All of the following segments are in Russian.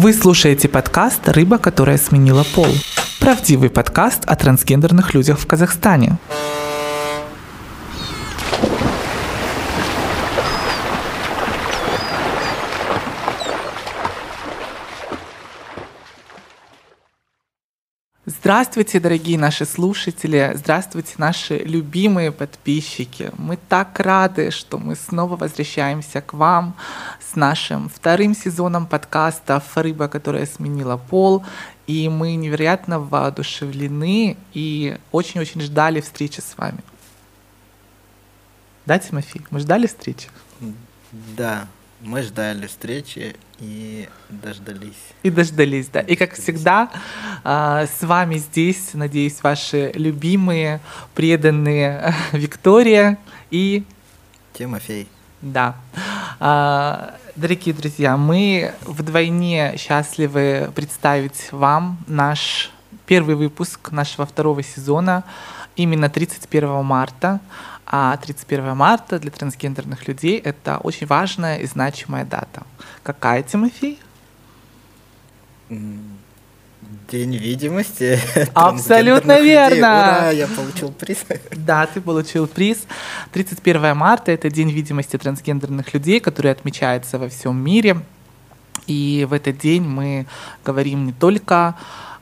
Вы слушаете подкаст «Рыба, которая сменила пол». Правдивый подкаст о трансгендерных людях в Казахстане. Здравствуйте, дорогие наши слушатели, здравствуйте, наши любимые подписчики. Мы так рады, что мы снова возвращаемся к вам с нашим вторым сезоном подкаста «Рыба, которая сменила пол». И мы невероятно воодушевлены и очень-очень ждали встречи с вами. Да, Тимофей, мы ждали встречи? Да, мы ждали встречи и дождались. И дождались, да. И как всегда, а, с вами здесь, надеюсь, ваши любимые, преданные Виктория и... Тимофей. Да. А, дорогие друзья, мы вдвойне счастливы представить вам наш первый выпуск нашего второго сезона именно 31 марта. А 31 марта для трансгендерных людей это очень важная и значимая дата. Какая, Тимофей? День видимости. Абсолютно верно. Ура, я получил приз. Да, ты получил приз. 31 марта – это День видимости трансгендерных людей, который отмечается во всем мире. И в этот день мы говорим не только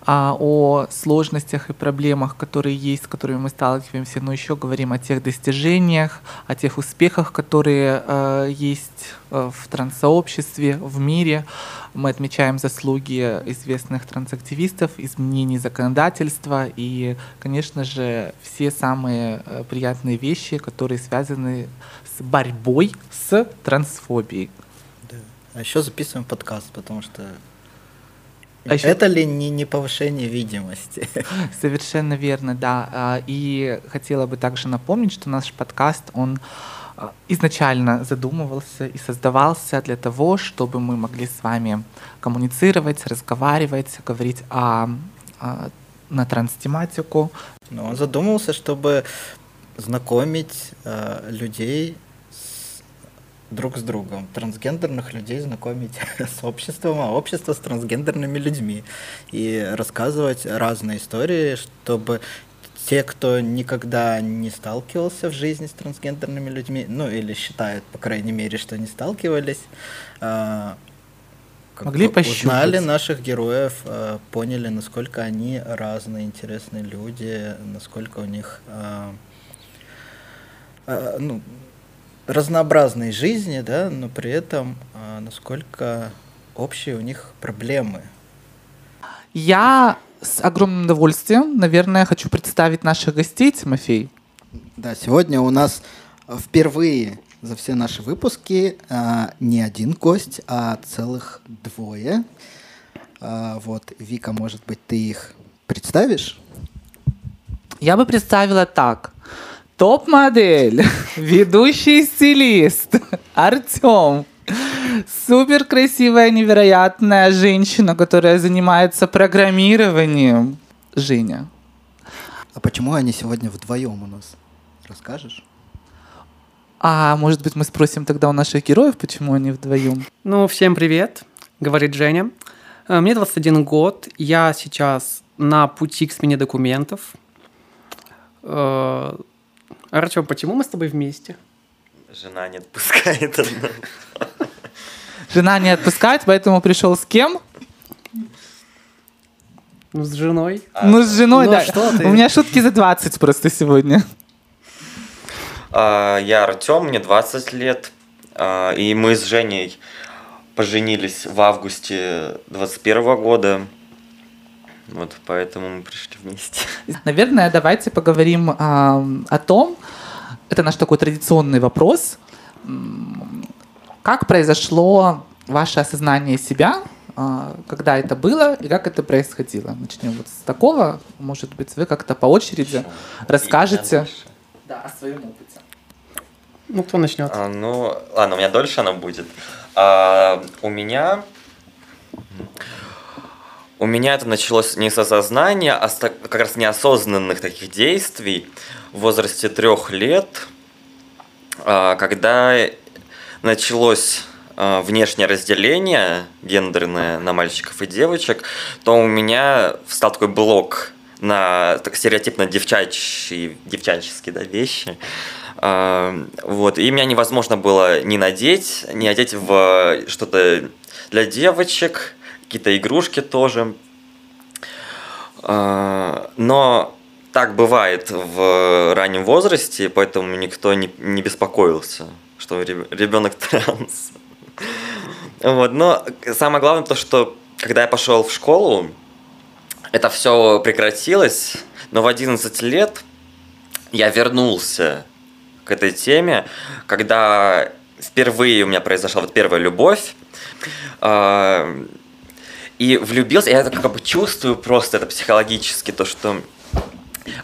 а, о сложностях и проблемах, которые есть, с которыми мы сталкиваемся, но еще говорим о тех достижениях, о тех успехах, которые э, есть э, в транссообществе, в мире. Мы отмечаем заслуги известных трансактивистов, изменений законодательства и, конечно же, все самые э, приятные вещи, которые связаны с борьбой с трансфобией. Да. А еще записываем подкаст, потому что а еще... Это ли не, не повышение видимости? Совершенно верно, да. А, и хотела бы также напомнить, что наш подкаст, он а, изначально задумывался и создавался для того, чтобы мы могли с вами коммуницировать, разговаривать, говорить о, о на транстематику. Но он задумывался, чтобы знакомить э, людей друг с другом, трансгендерных людей знакомить с обществом, а общество с трансгендерными людьми и рассказывать разные истории, чтобы те, кто никогда не сталкивался в жизни с трансгендерными людьми, ну или считают, по крайней мере, что не сталкивались, а, Могли пощупать. узнали наших героев, а, поняли, насколько они разные, интересные люди, насколько у них а, ну, разнообразной жизни, да, но при этом а, насколько общие у них проблемы. Я с огромным удовольствием, наверное, хочу представить наших гостей, Тимофей. Да, сегодня у нас впервые за все наши выпуски а, не один гость, а целых двое. А, вот, Вика, может быть, ты их представишь? Я бы представила так. Топ-модель, ведущий стилист Артем. Супер красивая, невероятная женщина, которая занимается программированием. Женя. А почему они сегодня вдвоем у нас? Расскажешь? А может быть, мы спросим тогда у наших героев, почему они вдвоем? Ну, всем привет, говорит Женя. Э, мне 21 год, я сейчас на пути к смене документов. Артем, почему мы с тобой вместе? Жена не отпускает одну. Жена не отпускает, поэтому пришел с кем? Ну, с женой. А, ну, с женой, ну, да. Что ты? У меня шутки за 20 просто сегодня. А, я Артем, мне 20 лет. А, и мы с Женей поженились в августе 21 года. Вот поэтому мы пришли вместе. Наверное, давайте поговорим а, о том, это наш такой традиционный вопрос, как произошло ваше осознание себя, а, когда это было и как это происходило. Начнем вот с такого, может быть, вы как-то по очереди Почему? расскажете да, о своем опыте. Ну, кто начнет? А, ну, ладно, у меня дольше она будет. А, у меня у меня это началось не с осознания, а с как раз неосознанных таких действий в возрасте трех лет, а, когда началось э, внешнее разделение гендерное на мальчиков и девочек, то у меня встал такой блок на так, стереотипно девчачьи, девчаческие да, вещи. Э, вот, и меня невозможно было не надеть, не одеть в что-то для девочек, какие-то игрушки тоже. Э, но так бывает в раннем возрасте, поэтому никто не, не беспокоился, что ребенок транс. Вот, но самое главное то, что когда я пошел в школу, это все прекратилось, но в 11 лет я вернулся к этой теме, когда впервые у меня произошла вот первая любовь, э, и влюбился, я это как бы чувствую просто это психологически, то, что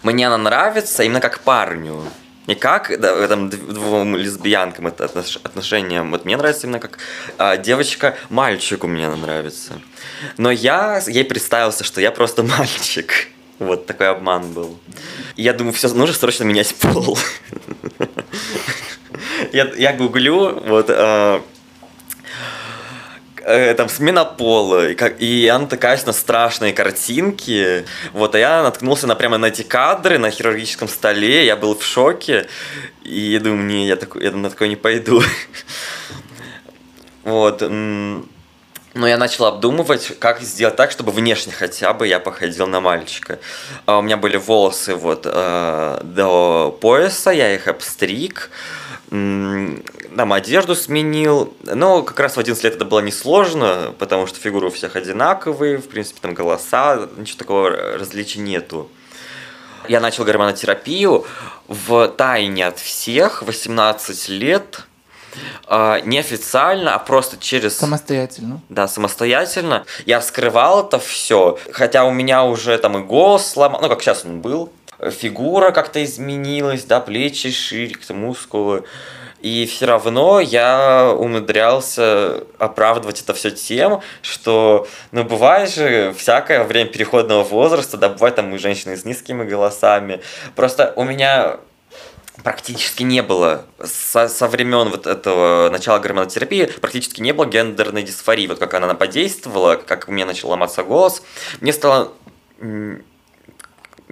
мне она нравится именно как парню. Не как да, там, двум лесбиянкам это отношениям. Вот мне нравится именно как а, девочка мальчику мне она нравится. Но я ей представился, что я просто мальчик. Вот такой обман был. И я думаю, все, нужно срочно менять пол. Я, я гуглю, вот, а, э, там смена пола, и, как, и она такая на страшные картинки. Вот, а я наткнулся на прямо на эти кадры на хирургическом столе, я был в шоке, и думаю, не, я, такой, я на такое не пойду. Вот. Но я начал обдумывать, как сделать так, чтобы внешне хотя бы я походил на мальчика. А у меня были волосы вот э, до пояса, я их обстриг, там одежду сменил. Но как раз в 11 лет это было несложно, потому что фигуры у всех одинаковые, в принципе, там голоса, ничего такого различия нету. Я начал гормонотерапию в тайне от всех, 18 лет, а, неофициально, а просто через... Самостоятельно. Да, самостоятельно. Я скрывал это все, хотя у меня уже там и голос сломал, ну, как сейчас он был, фигура как-то изменилась, да, плечи шире, мускулы. И все равно я умудрялся оправдывать это все тем, что, ну, бывает же всякое во время переходного возраста, да, бывает там и женщины с низкими голосами. Просто у меня практически не было со, со времен вот этого начала гормонотерапии практически не было гендерной дисфории. Вот как она подействовала, как у меня начал ломаться голос, мне стало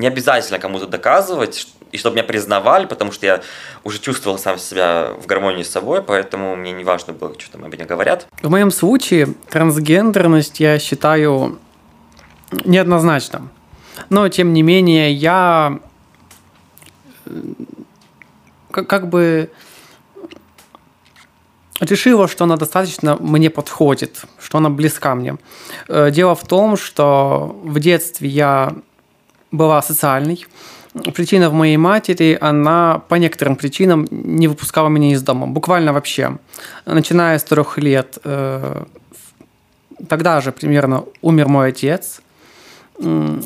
не обязательно кому-то доказывать, и чтобы меня признавали, потому что я уже чувствовал сам себя в гармонии с собой, поэтому мне не важно было, что там обо мне говорят. В моем случае трансгендерность я считаю неоднозначно. Но, тем не менее, я как, как бы решила, что она достаточно мне подходит, что она близка мне. Э, дело в том, что в детстве я была социальной. Причина в моей матери, она по некоторым причинам не выпускала меня из дома. Буквально вообще. Начиная с трех лет, э, тогда же примерно умер мой отец.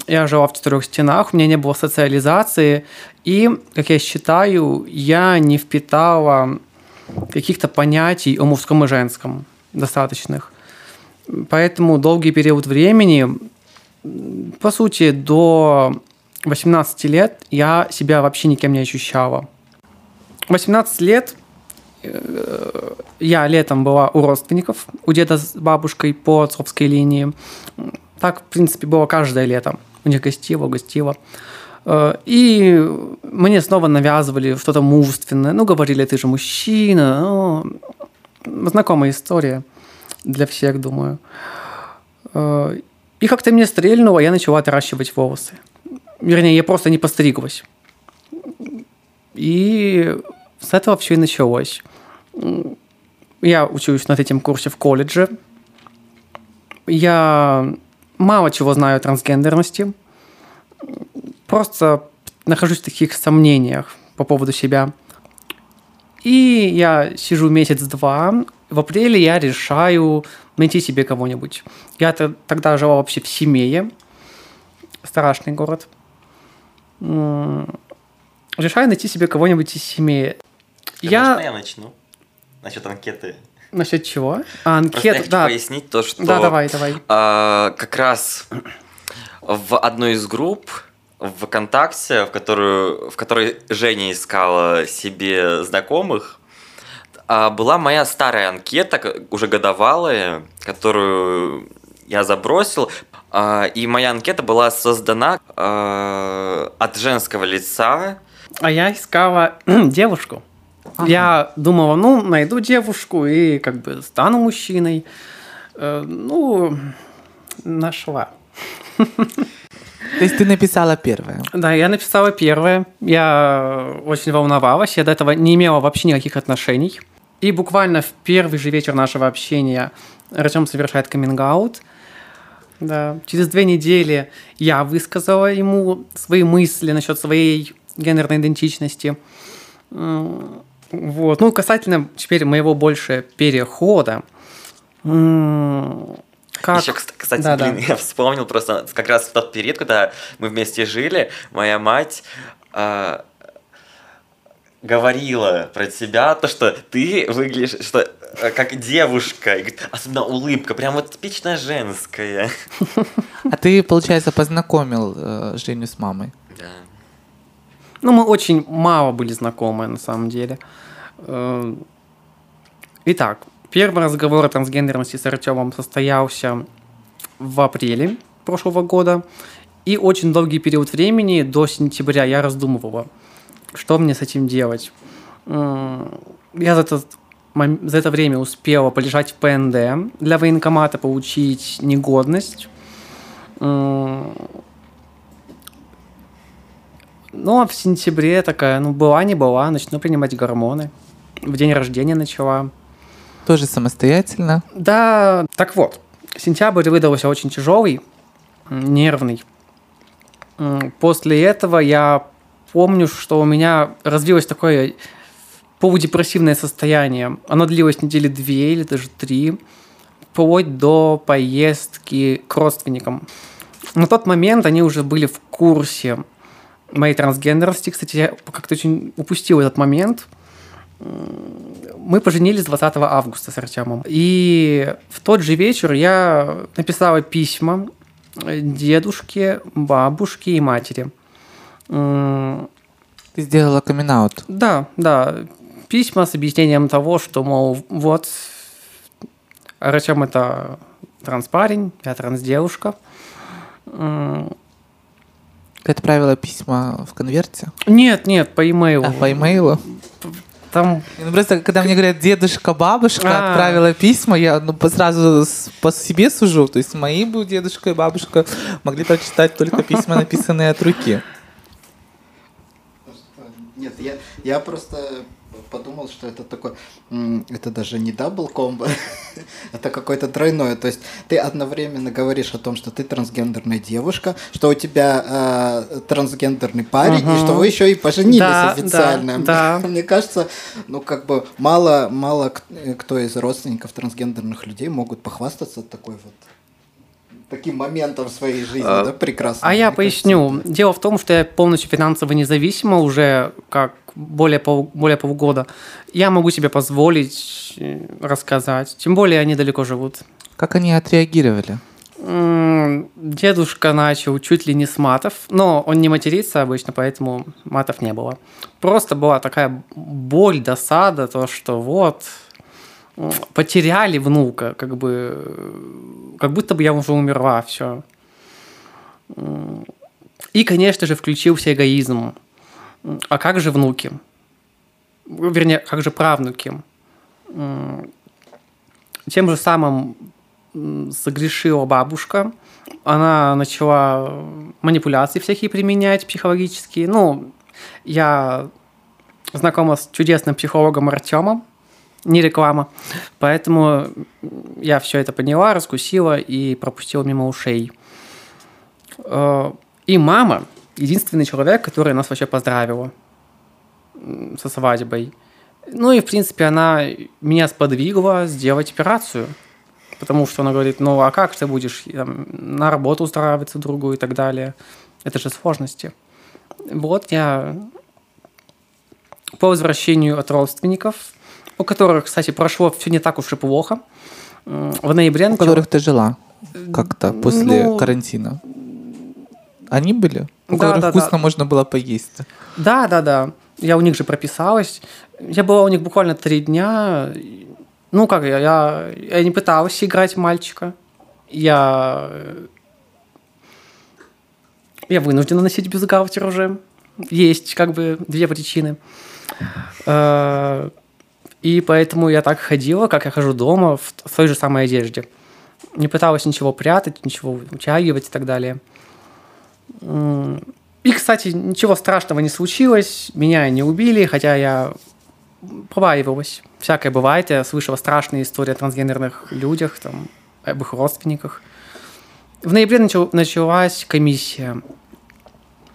Я жила в четырех стенах, у меня не было социализации. И, как я считаю, я не впитала каких-то понятий о мужском и женском достаточных. Поэтому долгий период времени по сути, до 18 лет я себя вообще никем не ощущала. 18 лет э, я летом была у родственников, у деда с бабушкой по отцовской линии. Так, в принципе, было каждое лето. У них гостила, гостила. Э, и мне снова навязывали что-то мужественное. Ну, говорили, ты же мужчина. Ну, знакомая история для всех, думаю. И как-то мне стрельнуло, я начала отращивать волосы. Вернее, я просто не постриглась. И с этого все и началось. Я учусь на третьем курсе в колледже. Я мало чего знаю о трансгендерности. Просто нахожусь в таких сомнениях по поводу себя. И я сижу месяц-два. В апреле я решаю найти себе кого-нибудь. Я тогда жила вообще в Семее, страшный город. Решаю найти себе кого-нибудь из Семеи. Я... Можно я начну? Насчет анкеты. Насчет чего? А, анкет, я хочу да. пояснить то, что... Да, давай, давай. А, как раз в одной из групп в ВКонтакте, в, которую, в которой Женя искала себе знакомых, была моя старая анкета, уже годовалая, которую я забросил. А, И моя анкета была создана а, от женского лица. А я искала девушку. Ага. Я думала, ну, найду девушку и как бы стану мужчиной. Э, Ну, нашла. То есть ты написала первое. Да, я написала первое. Я очень волновалась. Я до этого не имела вообще никаких отношений. И буквально в первый же вечер нашего общения Артем совершает каминг Да. Через две недели я высказала ему свои мысли насчет своей гендерной идентичности. Вот. Ну, касательно теперь моего больше перехода. Как... Еще, кс- кстати, Да-да. блин, я вспомнил просто как раз в тот период, когда мы вместе жили, моя мать а, говорила про тебя, то, что ты выглядишь что, э, как девушка, особенно улыбка, прям вот типичная женская. А ты, получается, познакомил э, Женю с мамой. Да. Ну, мы очень мало были знакомы, на самом деле. Э, Итак, первый разговор о трансгендерности с Артемом состоялся в апреле прошлого года. И очень долгий период времени, до сентября, я раздумывала, что мне с этим делать. Я за, мом- за это время успела полежать в ПНД для военкомата, получить негодность. М, ну, а в сентябре такая, ну, была, не была, начну принимать гормоны. В день рождения начала. Тоже самостоятельно. Да, так вот, сентябрь выдался очень тяжелый, нервный. После этого я помню, что у меня развилось такое полудепрессивное состояние. Оно длилось недели две или даже три, вплоть до поездки к родственникам. На тот момент они уже были в курсе моей трансгендерности. Кстати, я как-то очень упустил этот момент. Мы поженились 20 августа с Артемом. И в тот же вечер я написала письма дедушке, бабушке и матери. М, Ты сделала камин -аут. Да, да. Письма с объяснением того, что, мол, вот, Артем это транспарень, я трансдевушка. М, Ты отправила письма в конверте? Нет, нет, по имейлу. А, по имейлу? Там Ну, просто, когда мне говорят дедушка, бабушка А. отправила письма, я ну, сразу по себе сужу. То есть мои бы дедушка и бабушка могли прочитать только письма, написанные от руки. Нет, я, я просто подумал, что это такой, м, это даже не double combo, это какое-то тройное. То есть ты одновременно говоришь о том, что ты трансгендерная девушка, что у тебя э, трансгендерный парень, и Мгм. что вы еще и поженились Да, официально. да, да. Мне кажется, ну как бы мало, мало кто из родственников трансгендерных людей могут похвастаться такой вот таким моментом в своей жизни, А, да, прекрасно. А я поясню. кажется, Дело в том, что я полностью финансово независима уже как более, пол, более полгода. Я могу себе позволить э, рассказать. Тем более они далеко живут. Как они отреагировали? Дедушка начал чуть ли не с матов, но он не матерится обычно, поэтому матов не было. Просто была такая боль, досада, то, что вот потеряли внука, как бы, как будто бы я уже умерла, все. И, конечно же, включился эгоизм. А как же внуки? Вернее, как же правнуки? Тем же самым согрешила бабушка. Она начала манипуляции всякие применять психологические. Ну, я знакома с чудесным психологом Артемом, не реклама. Поэтому я все это поняла, раскусила и пропустила мимо ушей. Э, И мама единственный человек, который нас вообще поздравила со свадьбой. Ну и, в принципе, она меня сподвигла сделать операцию. Потому что она говорит, ну а как ты будешь там, на работу устраиваться другую и так далее? Это же сложности. Вот я по возвращению от родственников, у которых, кстати, прошло все не так уж и плохо, в ноябре... У которых ты жила как-то после Ну, карантина? Они были? У Да, которых да, вкусно да. можно было поесть? Да, да, да. я у них же прописалась. Я была у них буквально три дня. Ну, как я, я, я не пыталась играть мальчика. Я, я вынуждена носить бюстгальтер уже. Есть как бы две причины. И поэтому я так ходила, как я хожу дома, в той же самой одежде. Не пыталась ничего прятать, ничего утягивать и так далее. И, кстати, ничего страшного не случилось, меня не убили, хотя я побаивалась. Всякое бывает, я слышала страшные истории о трансгендерных людях, там, об их родственниках. В ноябре начал- началась комиссия.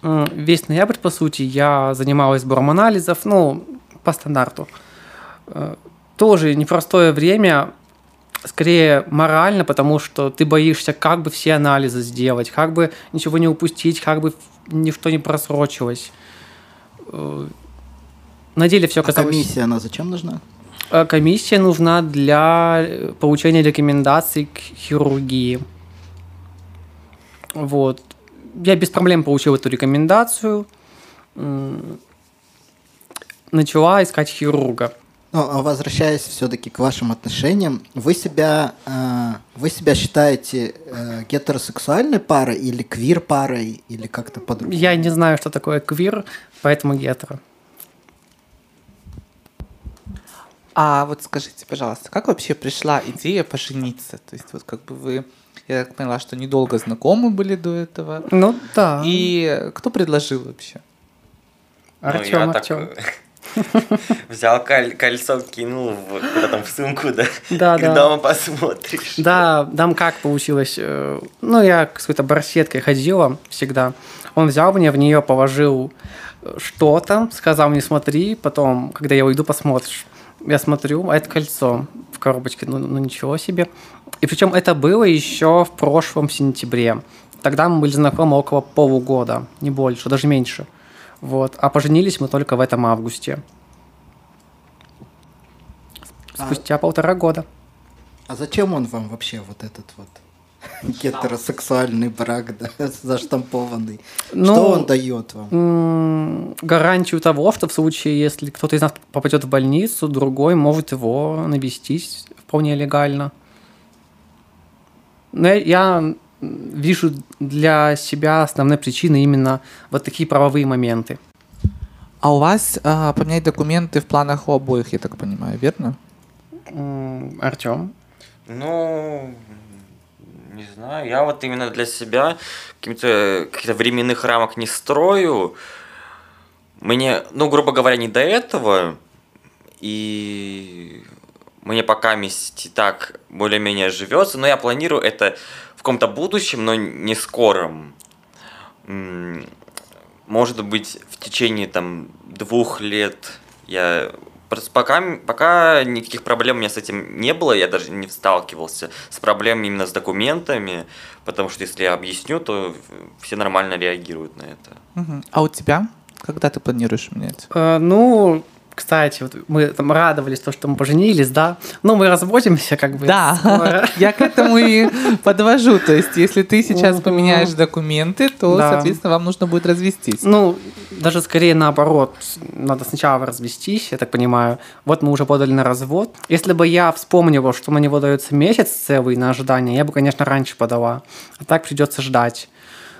Весь ноябрь, по сути, я занималась сбором анализов, ну, по стандарту. Э, Тоже непростое время, скорее морально, потому что ты боишься, как бы все анализы сделать, как бы ничего не упустить, как бы ничто не просрочилось. Э, На деле все А оказалось... комиссия, она зачем нужна? Э, Комиссия нужна для получения рекомендаций к хирургии. Вот. Я без проблем получил эту рекомендацию. Начала искать хирурга. Ну, а возвращаясь все-таки к вашим отношениям, вы себя, э, вы себя считаете э, гетеросексуальной парой или квир-парой, или как-то по-другому? Я не знаю, что такое квир, поэтому гетеро. А вот скажите, пожалуйста, как вообще пришла идея пожениться? То есть вот как бы вы, я так поняла, что недолго знакомы были до этого. Ну да. И кто предложил вообще? Ну, Артем, так, Артем. э, Взял коль- кольцо, кинул в, куда там в сумку, да? Да, да. дома посмотришь. Да, там как получилось. э, Ну, я с какой-то барсеткой ходила всегда. Он взял меня, в нее положил э, что-то, сказал не смотри, потом, когда я уйду, посмотришь. Я смотрю, а это кольцо в коробочке, ну, ну ничего себе. И причем это было еще в прошлом сентябре. Тогда мы были знакомы около полугода, не больше, даже меньше. Вот. А поженились мы только в этом августе. А- Спустя полтора года. А зачем он вам вообще вот этот вот гетеросексуальный брак, да, заштампованный? Ну, Что он дает вам? гарантию того, что в случае, если кто-то из нас попадет в больницу, другой может его навестить вполне легально. Но я- вижу для себя основной причиной именно вот такие правовые моменты. А у вас а, поменять документы в планах у обоих, я так понимаю, верно? Артем? Ну, не знаю, я вот именно для себя каких-то каких временных рамок не строю. Мне, ну, грубо говоря, не до этого. И мне пока месть и так более-менее живется, но я планирую это в каком-то будущем, но не скором. Может быть, в течение там двух лет я Просто пока, пока никаких проблем у меня с этим не было, я даже не сталкивался с проблемами именно с документами, потому что если я объясню, то все нормально реагируют на это. Мгм. А у тебя? Когда ты планируешь менять? Э, ну, кстати, вот мы там радовались, то, что мы поженились, да. Ну, мы разводимся, как бы. Да, скоро. я к этому и подвожу. То есть, если ты сейчас поменяешь документы, то, Да. соответственно, вам нужно будет развестись. Ну, даже скорее наоборот. Надо сначала развестись, я так понимаю. Вот мы уже подали на развод. Если бы я вспомнила, что на него дается месяц целый на ожидание, я бы, конечно, раньше подала. А так придется ждать.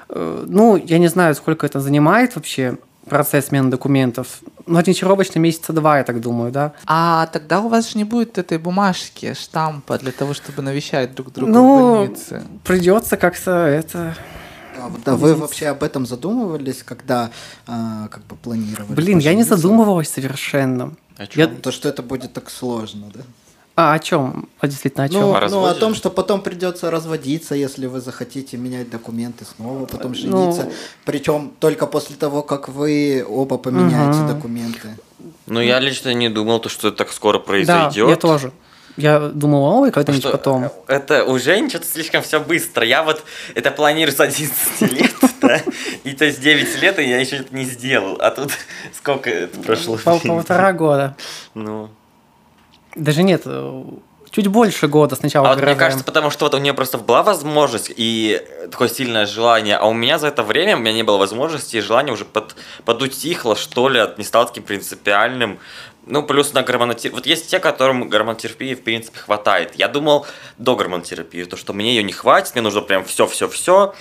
Э, Ну, я не знаю, сколько это занимает вообще процесс смены документов. Ну, ориентировочно месяца два, я так думаю, да. А тогда у вас же не будет этой бумажки, штампа для того, чтобы навещать друг друга в Ну, больнице. Придется как-то это... А вот, а вы вообще об этом задумывались, когда а, как бы планировали? Блин, я не задумывалась совершенно. О Я- чём? То, что это будет так сложно, да? А о чем? А действительно, о чем? Ну, О ну, о том, что потом придется разводиться, если вы захотите менять документы снова, потом Ну, жениться. Причем только после того, как вы оба поменяете Мгм. документы. Ну, я лично не думал, то, что это так скоро да, произойдет. я тоже. Я думал, ой, когда-нибудь Что потом. Это уже что-то слишком все быстро. Я вот это планирую с 11 лет, да, и то есть 9 лет, и я еще это не сделал. А тут сколько это прошло? Пол- полтора года. Ну, Даже нет, чуть больше года сначала А вот мне кажется, потому что вот у нее просто была возможность и такое сильное желание, а у меня за это время у меня не было возможности и желания уже под, подутихло, что ли, от не стало таким принципиальным. Ну, плюс на гормонотерапии. Вот есть те, которым гормонотерапии, в принципе, хватает. Я думал до гормонотерапии, то, что мне ее не хватит, мне нужно прям все-все-все.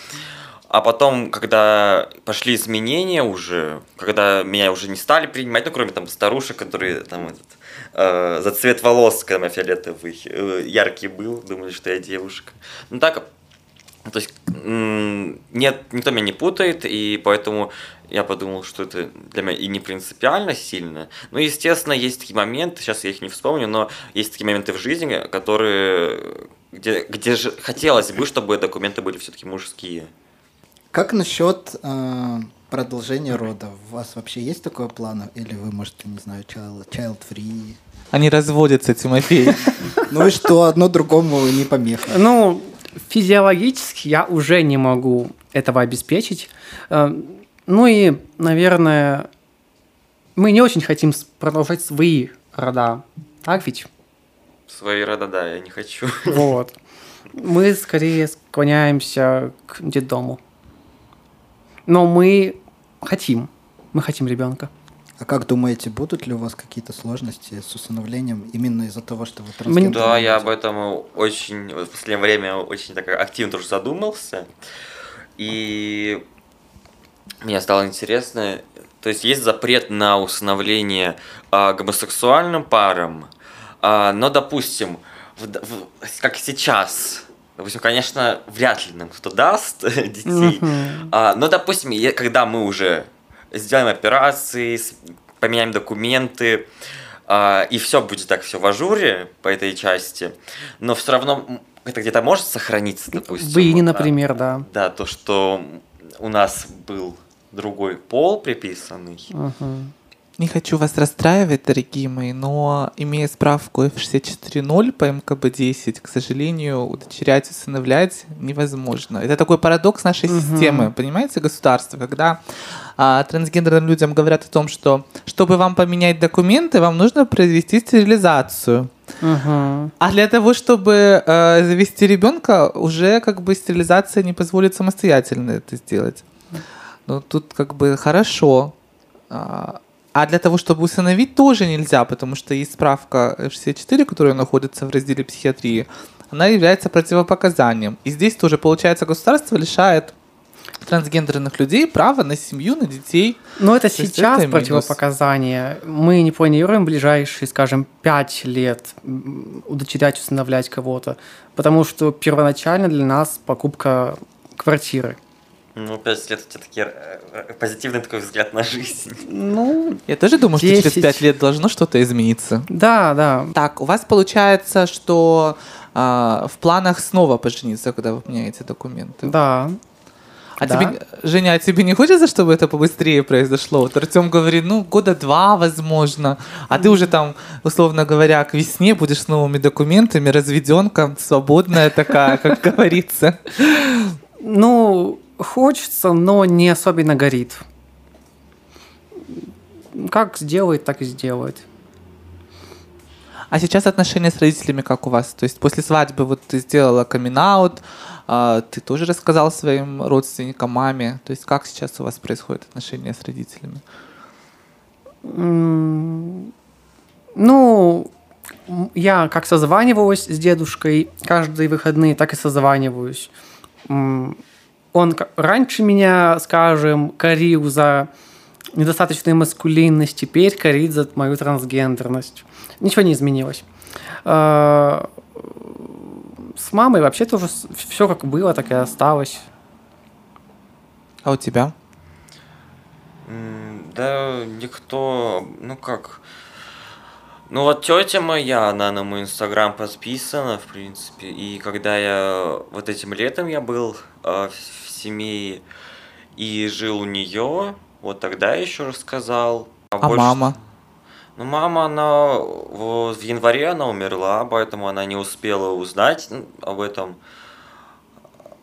А потом, когда пошли изменения уже, когда меня уже не стали принимать, ну, кроме там старушек, которые там этот, э, за цвет волос, когда я фиолетовый, э, яркий был, думали, что я девушка. Ну так, то есть нет, никто меня не путает, и поэтому я подумал, что это для меня и не принципиально сильно. Ну, естественно, есть такие моменты, сейчас я их не вспомню, но есть такие моменты в жизни, которые, где, где же хотелось бы, чтобы документы были все-таки мужские. Как насчет э, продолжения рода? У вас вообще есть такое план? Или вы, может, не знаю, child, child free? Они разводятся, Тимофей. Ну и что, одно другому не помеха. Ну, физиологически я уже не могу этого обеспечить. Э, Ну и, наверное, мы не очень хотим продолжать свои рода. Так ведь? Свои рода, да, я не хочу. Вот. Мы скорее склоняемся к детдому. Но мы хотим. Мы хотим ребенка. А как думаете, будут ли у вас какие-то сложности с усыновлением именно из-за того, что вы трансгендерный Да, я об этом очень в последнее время очень так активно тоже задумался. И мне стало интересно, то есть есть запрет на усыновление а, гомосексуальным парам, а, но, допустим, в- в- как сейчас, допустим, конечно, вряд ли нам кто даст детей, а, но, допустим, е- когда мы уже сделаем операции, поменяем документы, а, и все будет так все в ажуре по этой части, но все равно это где-то может сохраниться, допустим. В Ине, например, да. Да, то, что у нас был другой пол приписанный. Не хочу вас расстраивать, дорогие мои, но имея справку F640 по МКБ-10, к сожалению, удочерять, усыновлять невозможно. Это такой парадокс нашей Мгм. системы, понимаете, государства, когда а, трансгендерным людям говорят о том, что чтобы вам поменять документы, вам нужно произвести стерилизацию. Мгм. А для того, чтобы э, завести ребенка, уже как бы стерилизация не позволит самостоятельно это сделать. Ну, тут как бы хорошо. А а для того, чтобы усыновить, тоже нельзя, потому что есть справка F64, которая находится в разделе психиатрии. Она является противопоказанием. И здесь тоже, получается, государство лишает трансгендерных людей права на семью, на детей. Но это То сейчас это минус. противопоказание. Мы не планируем ближайшие, скажем, пять лет удочерять, усыновлять кого-то, потому что первоначально для нас покупка квартиры. Ну, пять лет у тебя такие, э, позитивный такой взгляд на жизнь. Ну, Я тоже думаю, что через 10. пять лет должно что-то измениться. да, да. Так, у вас получается, что а, в планах снова пожениться, когда вы меняете документы. Да. А Да. тебе, Женя, а тебе не хочется, чтобы это побыстрее произошло? Вот Артем говорит, ну, года два, возможно. А ты уже там, условно говоря, к весне будешь с новыми документами, разведенка, свободная такая, как говорится. Ну, хочется, но не особенно горит. Как сделает, так и сделает. А сейчас отношения с родителями как у вас? То есть после свадьбы вот ты сделала камин ты тоже рассказал своим родственникам, маме. То есть как сейчас у вас происходят отношения с родителями? Ну, я как созваниваюсь с дедушкой каждые выходные, так и созваниваюсь. Он раньше меня, скажем, корил за недостаточную маскулинность, теперь корит за мою трансгендерность. Ничего не изменилось. А, С мамой вообще тоже все как было, так и осталось. А у тебя? Да никто, ну как... Ну вот тетя моя, она на мой инстаграм подписана, в принципе, и когда я вот этим летом я был в в семье и жил у нее, вот тогда еще рассказал. А больше- мама? Ну, мама, она в январе она умерла, поэтому она не успела узнать об этом.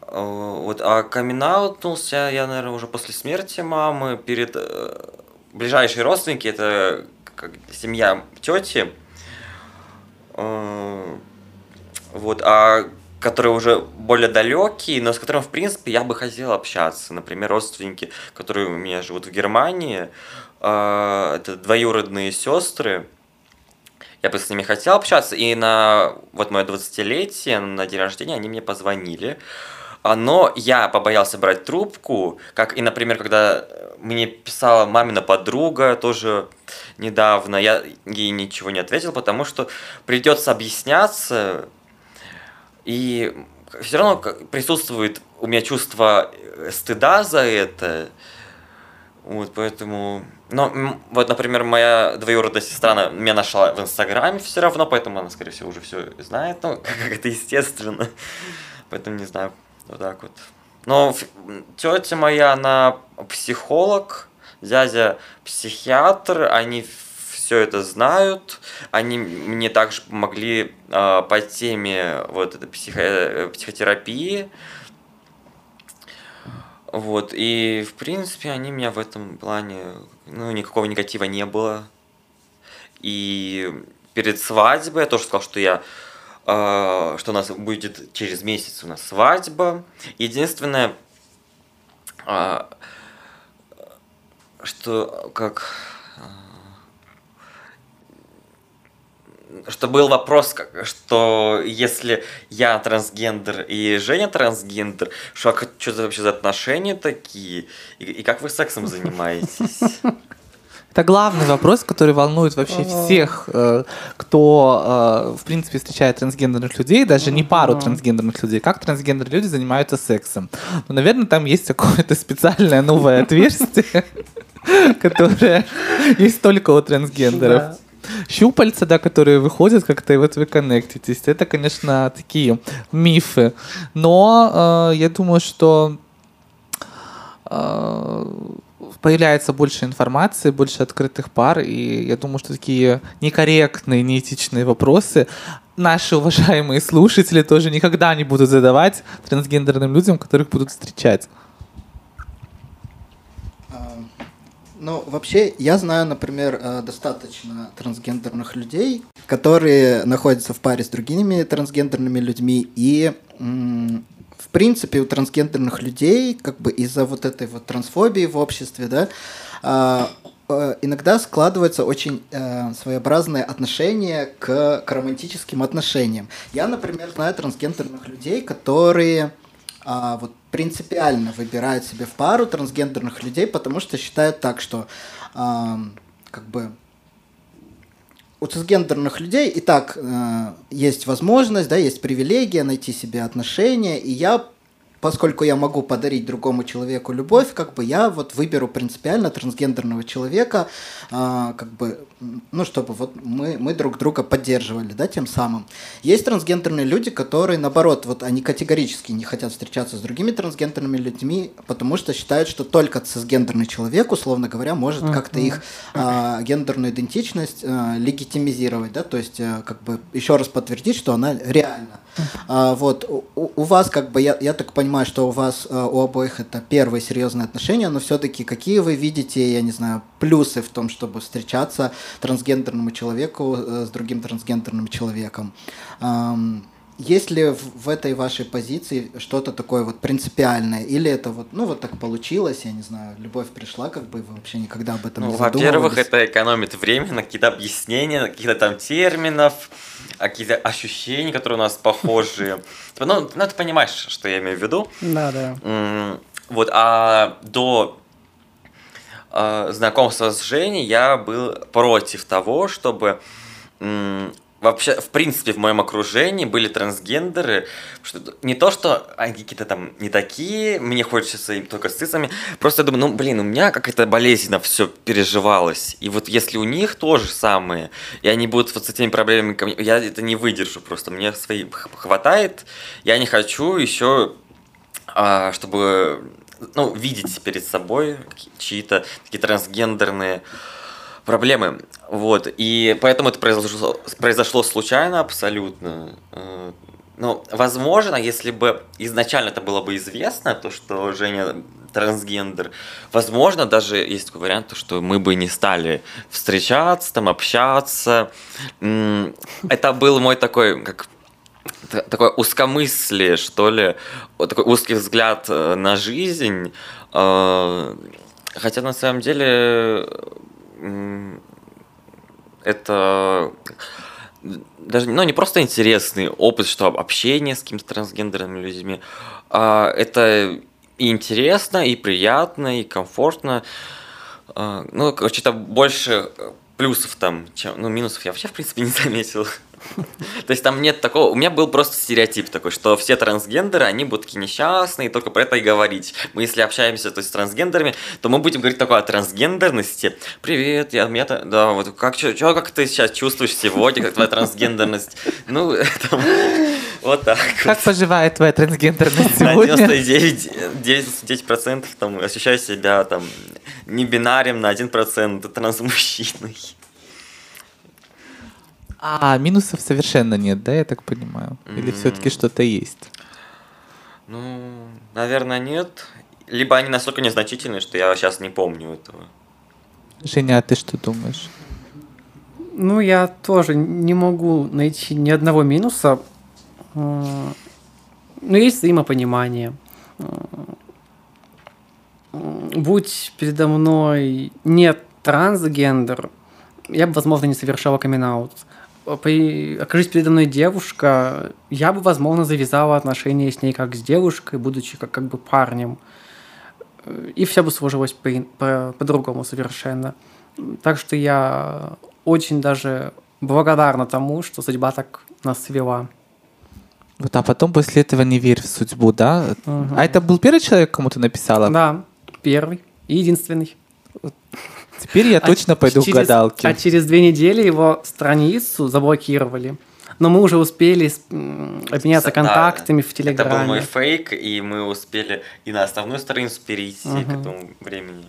Э, Вот, а камин я, наверное, уже после смерти мамы, перед э, ближайшие родственники, это как семья тети. Э, вот, а которые уже более далекие, но с которыми, в принципе, я бы хотел общаться. Например, родственники, которые у меня живут в Германии, э, это двоюродные сестры, я бы с ними хотел общаться, и на вот мое 20-летие, на день рождения, они мне позвонили. А, но я побоялся брать трубку, как и, например, когда мне писала мамина подруга тоже недавно, я ей ничего не ответил, потому что придется объясняться, и все равно присутствует у меня чувство э, стыда за это, вот, поэтому... Ну, вот, например, моя двоюродная сестра меня нашла в Инстаграме все равно, поэтому она, скорее всего, уже все знает, ну, как это естественно. Поэтому не знаю, вот так вот. Но тетя моя, она психолог, дядя психиатр, они все это знают, они мне также помогли э, по теме вот этой психо э, психотерапии, вот, и, в принципе, они меня в этом плане, ну, никакого негатива не было. И перед свадьбой я тоже сказал, что я э, что у нас будет через месяц у нас свадьба. Единственное, э, что как что был вопрос, что если я трансгендер и Женя трансгендер, что, а что это вообще за отношения такие? И, и как вы сексом занимаетесь? Это главный вопрос, который волнует вообще всех, э, кто, э, в принципе, встречает трансгендерных людей, даже не пару трансгендерных людей, как трансгендерные люди занимаются сексом. Ну, наверное, там есть какое-то специальное новое отверстие, которое есть только у трансгендеров щупальца, да, которые выходят как-то, и вот вы коннектитесь. Это, конечно, такие мифы. Но э, я думаю, что э, появляется больше информации, больше открытых пар, и я думаю, что такие некорректные, неэтичные вопросы наши уважаемые слушатели тоже никогда не будут задавать трансгендерным людям, которых будут встречать. Ну, вообще, я знаю, например, э, достаточно трансгендерных людей, которые находятся в паре с другими трансгендерными людьми, и в принципе, у трансгендерных людей, как бы из-за вот этой вот трансфобии в обществе, да, а, э, иногда складывается очень э, своеобразное отношение к, к романтическим отношениям. Я, например, знаю трансгендерных людей, которые а, вот принципиально выбирают себе в пару трансгендерных людей, потому что считают так, что а, как бы у трансгендерных людей и так э, есть возможность, да, есть привилегия найти себе отношения, и я поскольку я могу подарить другому человеку любовь, как бы я вот выберу принципиально трансгендерного человека, э, как бы, ну, чтобы вот мы, мы друг друга поддерживали, да, тем самым. Есть трансгендерные люди, которые, наоборот, вот они категорически не хотят встречаться с другими трансгендерными людьми, потому что считают, что только цисгендерный человек, условно говоря, может как-то их э, гендерную идентичность э, легитимизировать, да, то есть э, как бы еще раз подтвердить, что она реальна. А, вот, у, у вас, как бы, я, я так понимаю, что у вас а, у обоих это первые серьезные отношения, но все-таки какие вы видите, я не знаю, плюсы в том, чтобы встречаться трансгендерному человеку э, с другим трансгендерным человеком? Есть ли в этой вашей позиции что-то такое вот принципиальное? Или это вот, ну вот так получилось, я не знаю, любовь пришла, как бы вы вообще никогда об этом ну, не Во-первых, это экономит время на какие-то объяснения, на каких-то там терминов, какие-то ощущения, которые у нас похожи. Типа, ну, ну, ты понимаешь, что я имею в виду. Да, да. Вот, а до а, знакомства с Женей я был против того, чтобы вообще, в принципе, в моем окружении были трансгендеры. Что не то, что они какие-то там не такие, мне хочется им только с цицами. Просто я думаю, ну, блин, у меня какая-то болезненно все переживалось. И вот если у них то же самое, и они будут вот с этими проблемами ко мне, я это не выдержу просто. Мне своих хватает. Я не хочу еще, а, чтобы ну, видеть перед собой чьи-то такие трансгендерные проблемы. Вот. И поэтому это произошло, произошло случайно абсолютно. Э, ну, возможно, если бы изначально это было бы известно, то, что Женя трансгендер, возможно, даже есть такой вариант, что мы бы не стали встречаться, там, общаться. Это был мой такой, как та- такое узкомыслие, что ли, такой узкий взгляд э, на жизнь. Э, Хотя на самом деле это даже ну, не просто интересный опыт, что общение с какими-то трансгендерными людьми, а это и интересно, и приятно, и комфортно. А, Ну, короче, это больше плюсов там, чем, ну, минусов я вообще, в принципе, не заметил. То есть там нет такого... У меня был просто стереотип такой, что все трансгендеры, они будут такие несчастные, только про это и говорить. Мы если общаемся то есть, с трансгендерами, то мы будем говорить такое о трансгендерности. Привет, я, я та- да, вот как, чё, чё, как ты сейчас чувствуешь сегодня, как твоя трансгендерность? Ну, это, вот так Как вот. поживает твоя трансгендерность На сегодня? 99, 99% там ощущаю себя там не бинарем на 1% трансмужчиной. А минусов совершенно нет, да, я так понимаю? Или все-таки что-то есть? Ну, наверное, нет. Либо они настолько незначительные, что я сейчас не помню этого. Женя, а ты что думаешь? Ну, я тоже не могу найти ни одного минуса. М, Но есть взаимопонимание. М, Будь передо мной нет трансгендер, я бы, возможно, не совершала камин При... Окажись передо мной девушка, я бы, возможно, завязала отношения с ней как с девушкой, будучи как, как бы парнем. Э, И все бы сложилось по- по- по-другому совершенно. Так что я очень даже благодарна тому, что судьба так нас свела. Вот, а потом после этого не верь в судьбу, да? Мгм. А это был первый человек, кому ты написала? Да, первый и единственный. Теперь я А точно пойду к через- гадалке. А через две недели его страницу заблокировали. Но мы уже успели обменяться Да, контактами в Это был мой Телеграме. фейк, и мы успели и на основную страницу перейти к Мгм. этому времени.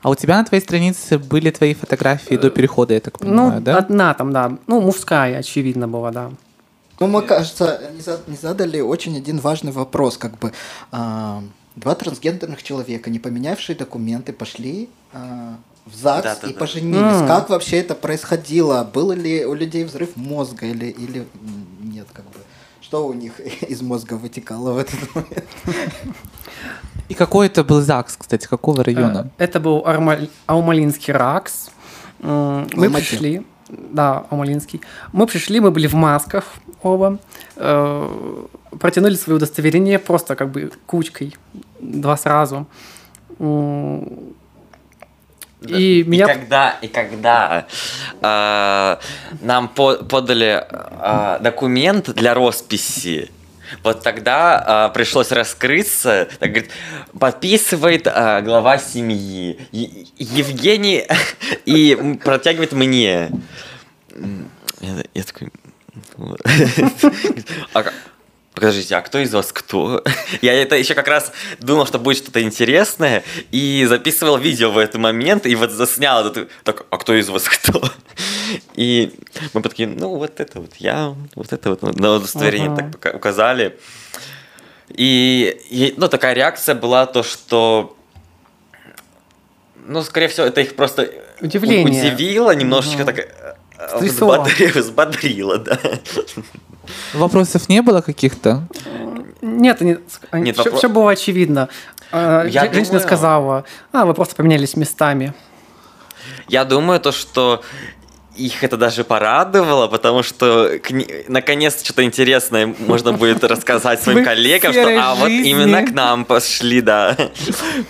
А у тебя на твоей странице были твои фотографии до перехода, я так понимаю, Ну, да? одна там, да. Ну, мужская, очевидно, была, да. Ну, мы, кажется, не, за- не задали очень один важный вопрос, как бы а, два трансгендерных человека, не поменявшие документы, пошли а, в ЗАГС Да-да-да. и поженились. М. Как вообще это происходило? Был ли у людей взрыв мозга или, или нет, как бы? Что у них из мозга вытекало в этот момент? И какой это был ЗАГС, кстати, какого района? Э, Это был Аумалинский РАКС. Мы пришли, да, Аумалинский. Мы пришли, мы были в масках оба, э, протянули свои удостоверения просто как бы кучкой, два сразу. Да. И меня... когда, и когда э, нам по- подали э, документ для росписи, вот тогда э, пришлось раскрыться. Так говорит, подписывает э, глава семьи Е- Евгений и протягивает мне. Я, я такой. А Подождите, а кто из вас кто? Я это еще как раз думал, что будет что-то интересное, и записывал видео в этот момент, и вот заснял этот, так, а кто из вас кто? И мы такие, ну вот это вот я, вот это вот на удостоверение Ага. так указали. И, и, ну, такая реакция была то, что ну, скорее всего, это их просто Удивление. удивило, немножечко Мгм. так взбодрило, да. Вопросов не было каких-то? Нет, они, Нет, все, вопро- было очевидно. Э, Я жен- Женщина думаю- сказала, а, вы просто поменялись местами. Я думаю, то, что их это даже порадовало, потому что наконец что-то интересное можно будет рассказать своим коллегам, что а вот именно к нам пошли, да.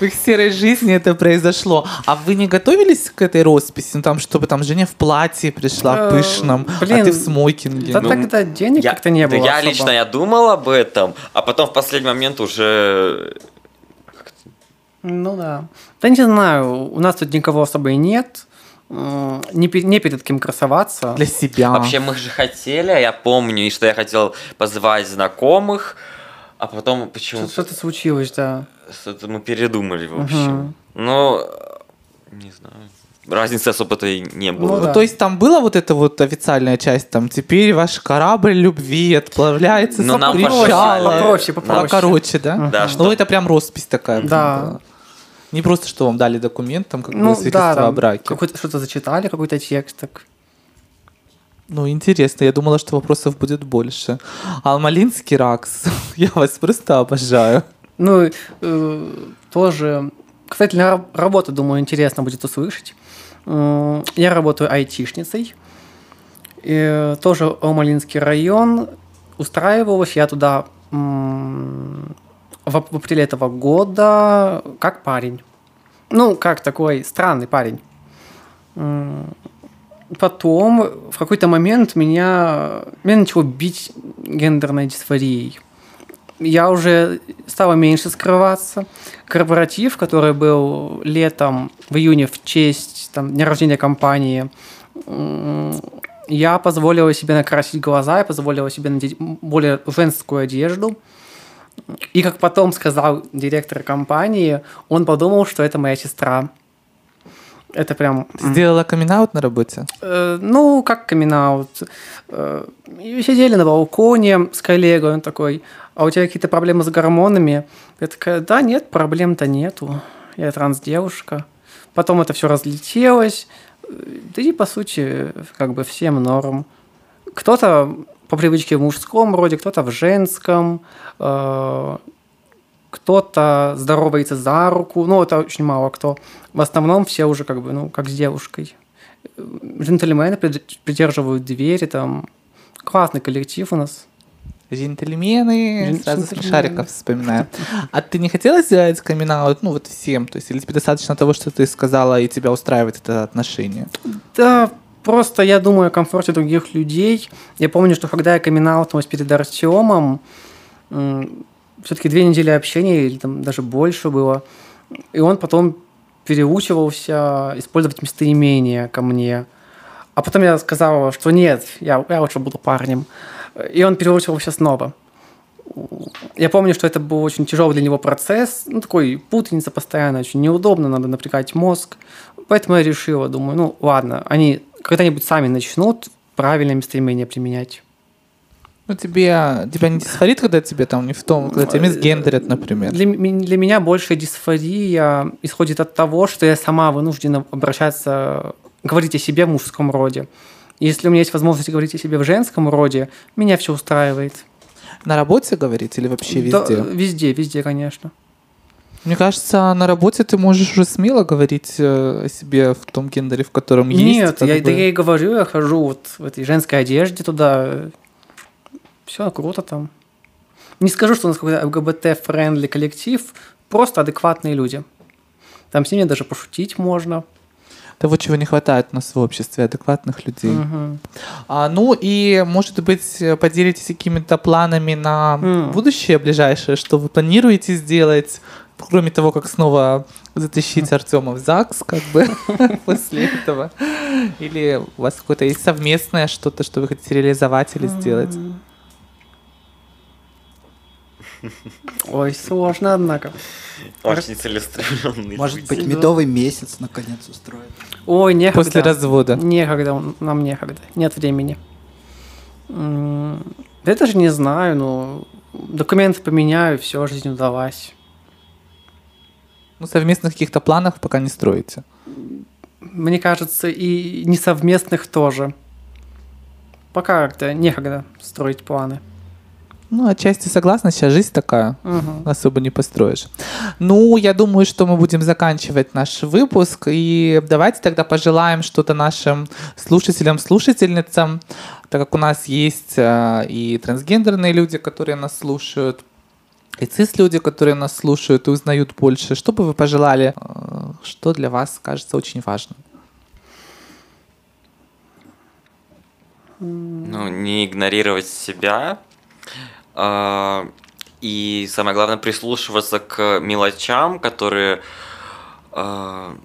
В их серой жизни это произошло. А вы не готовились к этой росписи? Ну, там, чтобы там Женя в платье пришла, Э, пышном, а блин, ты в смокинге. Да Ну, тогда денег как-то не было я лично я думал об этом, а потом в последний момент уже Ну да. Да не знаю, у нас тут никого особо и нет. М, Не, не перед кем красоваться. Для себя. Вообще мы же хотели, а я помню, и что я хотел позвать знакомых, а потом почему-то Что-то случилось, да. что-то мы передумали, в общем. Мгм. Ну, не знаю. Разницы особо-то и не было. Ну Ну, да. То есть там была вот эта вот официальная часть, там теперь ваш корабль любви отплавляется Ну, нам пошли. Попроще, попроще. Покороче, да? Да, Ну, что- это прям роспись такая. Да. была. Не просто, что вам дали документ, там как Ну свидетельство да, о браке. какой-то- что-то зачитали, какой-то текст. Так. Ну, интересно, я думала, что вопросов будет больше. Алмалинский ракс, я вас просто обожаю. Ну, э, тоже, кстати, для работы, думаю, интересно будет услышать. М, Я работаю айтишницей. И тоже Алмалинский район. Устраивалась я туда в, в апреле этого года как парень. Ну, как такой странный парень. Потом в какой-то момент меня, меня начало бить гендерной дисфорией. Я уже стала меньше скрываться. Корпоратив, который был летом, в июне, в честь там, дня рождения компании, я позволила себе накрасить глаза, я позволила себе надеть более женскую одежду. И как потом сказал директор компании, он подумал, что это моя сестра. Это прям... Сделала камин на работе? Э, ну, как камин И сидели на балконе с коллегой, он такой, а у тебя какие-то проблемы с гормонами? Я такая, да нет, проблем-то нету, я транс-девушка. Потом это все разлетелось, Э, да и, по сути, как бы всем норм. Кто-то по привычке в мужском роде, кто-то в женском, э, кто-то здоровается за руку, ну, это очень мало кто. В основном все уже как бы, ну, как с девушкой. Джентльмены прид- придерживают двери, там классный коллектив у нас. Джентльмены, Джен- сразу джентльмены. смешариков вспоминаю. А ты не хотела сделать камин ну вот всем? То есть, или тебе достаточно того, что ты сказала, и тебя устраивает это отношение? Да, просто я думаю о комфорте других людей. Я помню, что когда я камин перед Артемом, все-таки две недели общения, или там даже больше было, и он потом переучивался использовать местоимения ко мне. А потом я сказала, что нет, я, я лучше буду парнем. И он переучивался снова. Я помню, что это был очень тяжелый для него процесс, ну, такой путаница постоянно, очень неудобно, надо напрягать мозг. Поэтому я решила, думаю, ну, ладно, они когда-нибудь сами начнут правильное местоимение применять. Ну, тебе, тебя не дисфорит, когда тебе там не в том, когда тебя мисгендерят, например? Для, для меня большая дисфория исходит от того, что я сама вынуждена обращаться, говорить о себе в мужском роде. Если у меня есть возможность говорить о себе в женском роде, меня все устраивает. На работе говорить или вообще Да, везде? везде, везде, конечно. Мне кажется, на работе ты можешь уже смело говорить э, о себе в том гендере, в котором есть. Нет, я, бы. да я и говорю, я хожу вот в этой женской одежде туда. Все круто там. Не скажу, что у нас какой-то ЛГБТ- friendly коллектив, просто адекватные люди. Там с ними даже пошутить можно. Того, чего не хватает у нас в обществе, адекватных людей. Мгм. А, ну и, может быть, поделитесь какими-то планами на М. будущее ближайшее, что вы планируете сделать, кроме того, как снова затащить Артема в ЗАГС, как бы, после этого? Или у вас какое-то есть совместное что-то, что вы хотите реализовать или сделать? Ой, сложно, однако. Очень целеустремленный. Может быть, медовый месяц наконец устроит. Ой, некогда. После развода. Некогда, нам некогда. Нет времени. Я даже не знаю, ну, документы поменяю, все, жизнь удалась. Ну, совместных каких-то планов пока не строите. Мне кажется, и несовместных тоже. Пока как-то некогда строить планы. Ну, отчасти согласна, сейчас жизнь такая. Мгм. особо не построишь. Ну, я думаю, что мы будем заканчивать наш выпуск. И давайте тогда пожелаем что-то нашим слушателям, слушательницам, так как у нас есть э, и трансгендерные люди, которые нас слушают, и цис-люди, которые нас слушают и узнают больше. Что бы вы пожелали, э, что для вас кажется очень важным? Ну, не игнорировать себя. а, И самое главное, прислушиваться к мелочам, которые... а,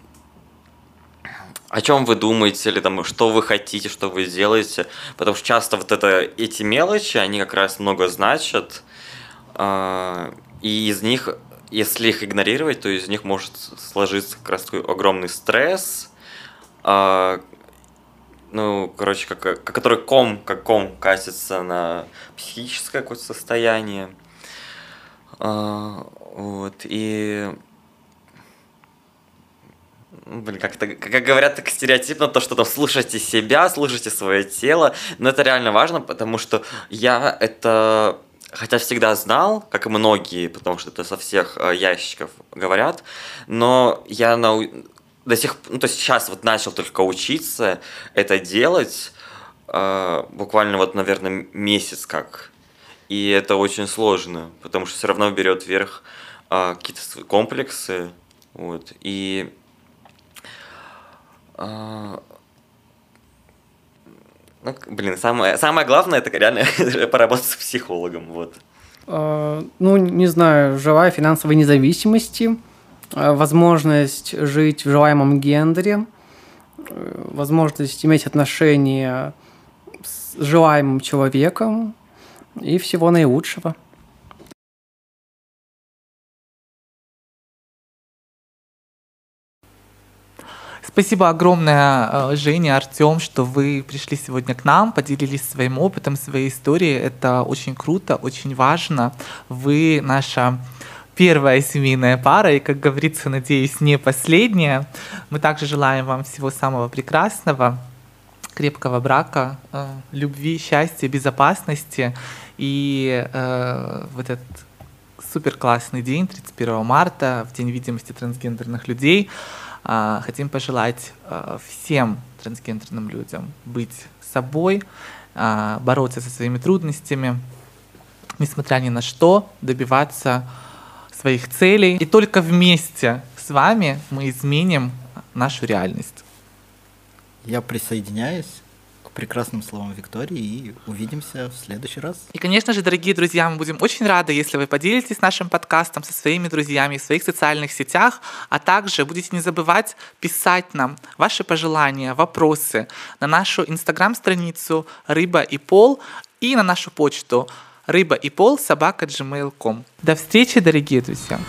О чем вы думаете, или там, что вы хотите, что вы делаете. Потому что часто вот это, эти мелочи, они как раз много значат. И из них, если их игнорировать, то из них может сложиться как раз такой огромный стресс, а, ну, короче, как, как- который ком, как ком катится на психическое какое-то состояние. А, вот, и... блин, как-то, как говорят так стереотипно, то, что там слушайте себя, слушайте свое тело, но это реально важно, потому что я это хотя всегда знал, как и многие, потому что это со всех э, ящиков говорят, но я на, до сих ну, то есть сейчас вот начал только учиться это делать, э, буквально вот, наверное, месяц как. И это очень сложно, потому что все равно берет вверх э, какие-то комплексы, вот, и э, ну, блин, самое, самое главное это реально поработать с психологом, вот. Э, ну, не знаю, желаю финансовой независимости, э, возможность жить в желаемом гендере, э, возможность иметь отношения с желаемым человеком и всего наилучшего. Спасибо огромное, э, Женя, Артем, что вы пришли сегодня к нам, поделились своим опытом, своей историей. Это очень круто, очень важно. Вы наша первая семейная пара, и, как говорится, надеюсь, не последняя. Мы также желаем вам всего самого прекрасного, крепкого брака, э, любви, счастья, безопасности. И э, в этот супер классный день, 31 марта, в День видимости трансгендерных людей, хотим пожелать а, всем трансгендерным людям быть собой, а, бороться со своими трудностями, несмотря ни на что, добиваться своих целей. И только вместе с вами мы изменим нашу реальность. Я присоединяюсь прекрасным словом Виктории и увидимся в следующий раз. И, конечно же, дорогие друзья, мы будем очень рады, если вы поделитесь нашим подкастом со своими друзьями в своих социальных сетях, а также будете не забывать писать нам ваши пожелания, вопросы на нашу инстаграм-страницу «Рыба и пол» и на нашу почту рыба и пол собака gmail.com. До встречи, дорогие друзья!